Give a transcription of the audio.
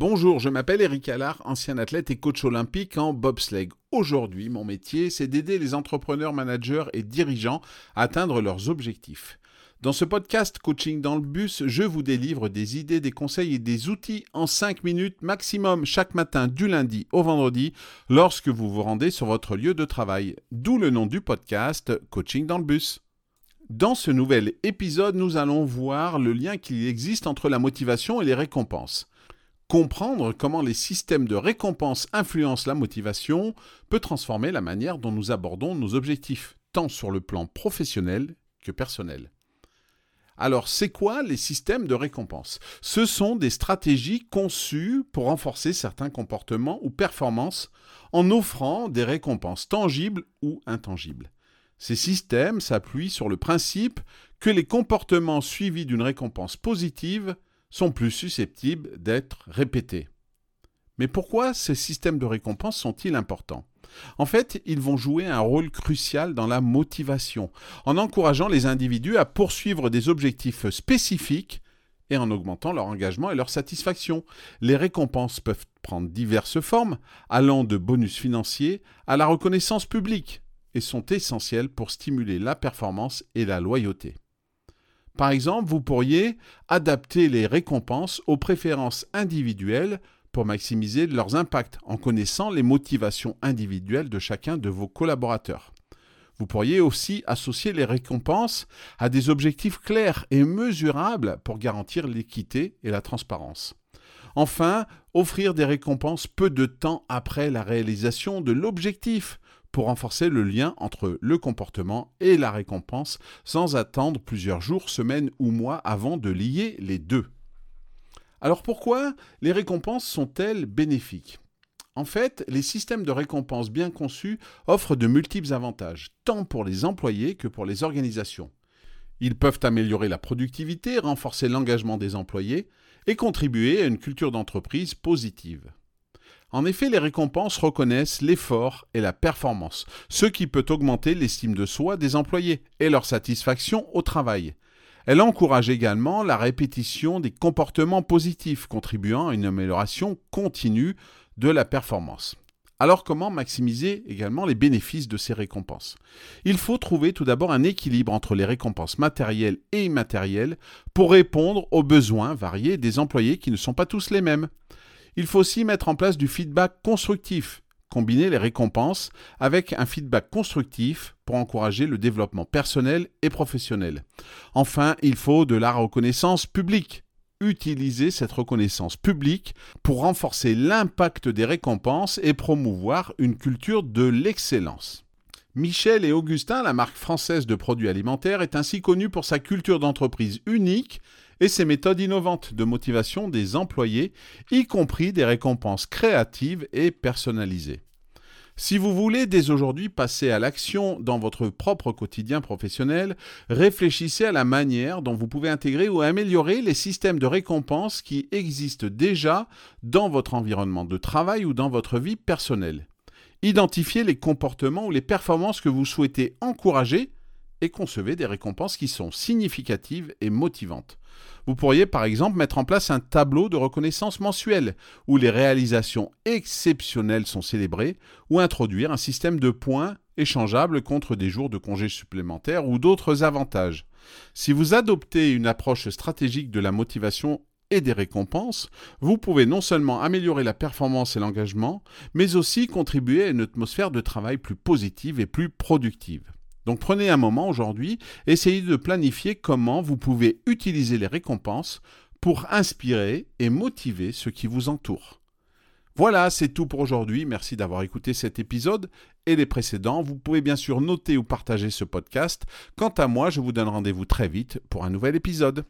Bonjour, je m'appelle Eric Allard, ancien athlète et coach olympique en bobsleigh. Aujourd'hui, mon métier, c'est d'aider les entrepreneurs, managers et dirigeants à atteindre leurs objectifs. Dans ce podcast Coaching dans le bus, je vous délivre des idées, des conseils et des outils en 5 minutes maximum chaque matin du lundi au vendredi lorsque vous vous rendez sur votre lieu de travail. D'où le nom du podcast Coaching dans le bus. Dans ce nouvel épisode, nous allons voir le lien qu'il existe entre la motivation et les récompenses. Comprendre comment les systèmes de récompense influencent la motivation peut transformer la manière dont nous abordons nos objectifs, tant sur le plan professionnel que personnel. Alors, c'est quoi les systèmes de récompense? Ce sont des stratégies conçues pour renforcer certains comportements ou performances en offrant des récompenses tangibles ou intangibles. Ces systèmes s'appuient sur le principe que les comportements suivis d'une récompense positive sont plus susceptibles d'être répétés. Mais pourquoi ces systèmes de récompense sont-ils importants? En fait, ils vont jouer un rôle crucial dans la motivation, en encourageant les individus à poursuivre des objectifs spécifiques et en augmentant leur engagement et leur satisfaction. Les récompenses peuvent prendre diverses formes, allant de bonus financiers à la reconnaissance publique, et sont essentielles pour stimuler la performance et la loyauté. Par exemple, vous pourriez adapter les récompenses aux préférences individuelles pour maximiser leurs impacts en connaissant les motivations individuelles de chacun de vos collaborateurs. Vous pourriez aussi associer les récompenses à des objectifs clairs et mesurables pour garantir l'équité et la transparence. Enfin, offrir des récompenses peu de temps après la réalisation de l'objectif pour renforcer le lien entre le comportement et la récompense sans attendre plusieurs jours, semaines ou mois avant de lier les deux. Alors pourquoi les récompenses sont-elles bénéfiques? En fait, les systèmes de récompense bien conçus offrent de multiples avantages, tant pour les employés que pour les organisations. Ils peuvent améliorer la productivité, renforcer l'engagement des employés et contribuer à une culture d'entreprise positive. En effet, les récompenses reconnaissent l'effort et la performance, ce qui peut augmenter l'estime de soi des employés et leur satisfaction au travail. Elle encourage également la répétition des comportements positifs, contribuant à une amélioration continue de la performance. Alors comment maximiser également les bénéfices de ces récompenses? Il faut trouver tout d'abord un équilibre entre les récompenses matérielles et immatérielles pour répondre aux besoins variés des employés qui ne sont pas tous les mêmes. Il faut aussi mettre en place du feedback constructif, combiner les récompenses avec un feedback constructif pour encourager le développement personnel et professionnel. Enfin, il faut de la reconnaissance publique. Utiliser cette reconnaissance publique pour renforcer l'impact des récompenses et promouvoir une culture de l'excellence. Michel et Augustin, la marque française de produits alimentaires, est ainsi connue pour sa culture d'entreprise unique et ses méthodes innovantes de motivation des employés, y compris des récompenses créatives et personnalisées. Si vous voulez dès aujourd'hui passer à l'action dans votre propre quotidien professionnel, réfléchissez à la manière dont vous pouvez intégrer ou améliorer les systèmes de récompenses qui existent déjà dans votre environnement de travail ou dans votre vie personnelle. Identifiez les comportements ou les performances que vous souhaitez encourager et concevez des récompenses qui sont significatives et motivantes. Vous pourriez par exemple mettre en place un tableau de reconnaissance mensuel où les réalisations exceptionnelles sont célébrées ou introduire un système de points échangeables contre des jours de congés supplémentaires ou d'autres avantages. Si vous adoptez une approche stratégique de la motivation et des récompenses, vous pouvez non seulement améliorer la performance et l'engagement, mais aussi contribuer à une atmosphère de travail plus positive et plus productive. Donc prenez un moment aujourd'hui, essayez de planifier comment vous pouvez utiliser les récompenses pour inspirer et motiver ceux qui vous entourent. Voilà, c'est tout pour aujourd'hui. Merci d'avoir écouté cet épisode et les précédents. Vous pouvez bien sûr noter ou partager ce podcast. Quant à moi, je vous donne rendez-vous très vite pour un nouvel épisode.